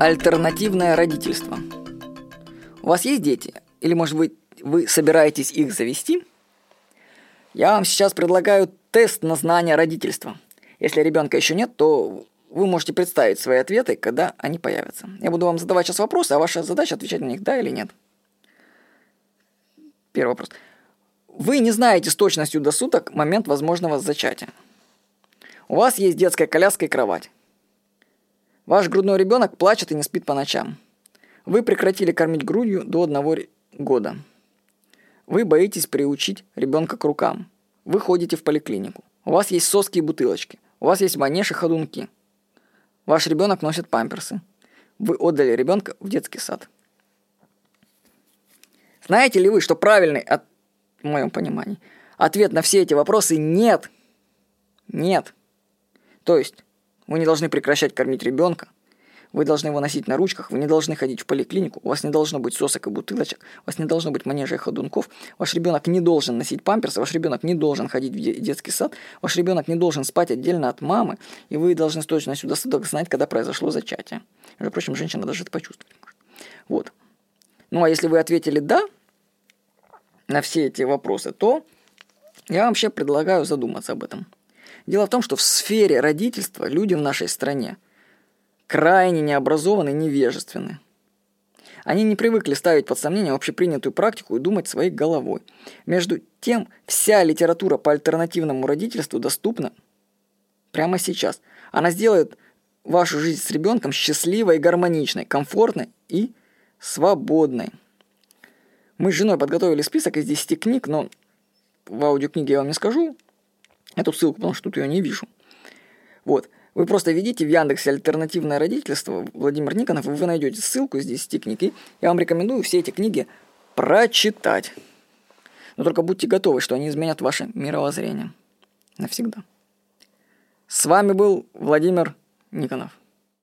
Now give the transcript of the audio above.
альтернативное родительство. У вас есть дети? Или, может быть, вы собираетесь их завести? Я вам сейчас предлагаю тест на знание родительства. Если ребенка еще нет, то вы можете представить свои ответы, когда они появятся. Я буду вам задавать сейчас вопросы, а ваша задача отвечать на них да или нет. Первый вопрос. Вы не знаете с точностью до суток момент возможного зачатия. У вас есть детская коляска и кровать. Ваш грудной ребенок плачет и не спит по ночам. Вы прекратили кормить грудью до одного года. Вы боитесь приучить ребенка к рукам. Вы ходите в поликлинику. У вас есть соски и бутылочки. У вас есть манеж и ходунки. Ваш ребенок носит памперсы. Вы отдали ребенка в детский сад. Знаете ли вы, что правильный, от, в моем понимании, ответ на все эти вопросы нет. Нет. То есть, вы не должны прекращать кормить ребенка, вы должны его носить на ручках, вы не должны ходить в поликлинику, у вас не должно быть сосок и бутылочек, у вас не должно быть манежа и ходунков, ваш ребенок не должен носить памперсы, ваш ребенок не должен ходить в детский сад, ваш ребенок не должен спать отдельно от мамы, и вы должны с точностью до суток знать, когда произошло зачатие. Между прочим, женщина даже это почувствовать. Вот. Ну а если вы ответили «да» на все эти вопросы, то я вообще предлагаю задуматься об этом. Дело в том, что в сфере родительства люди в нашей стране – крайне необразованы и невежественны. Они не привыкли ставить под сомнение общепринятую практику и думать своей головой. Между тем, вся литература по альтернативному родительству доступна прямо сейчас. Она сделает вашу жизнь с ребенком счастливой и гармоничной, комфортной и свободной. Мы с женой подготовили список из 10 книг, но в аудиокниге я вам не скажу эту ссылку, потому что тут ее не вижу. Вот. Вы просто введите в Яндексе альтернативное родительство Владимир Никонов, и вы найдете ссылку из 10 книг. И я вам рекомендую все эти книги прочитать. Но только будьте готовы, что они изменят ваше мировоззрение. Навсегда. С вами был Владимир Никонов.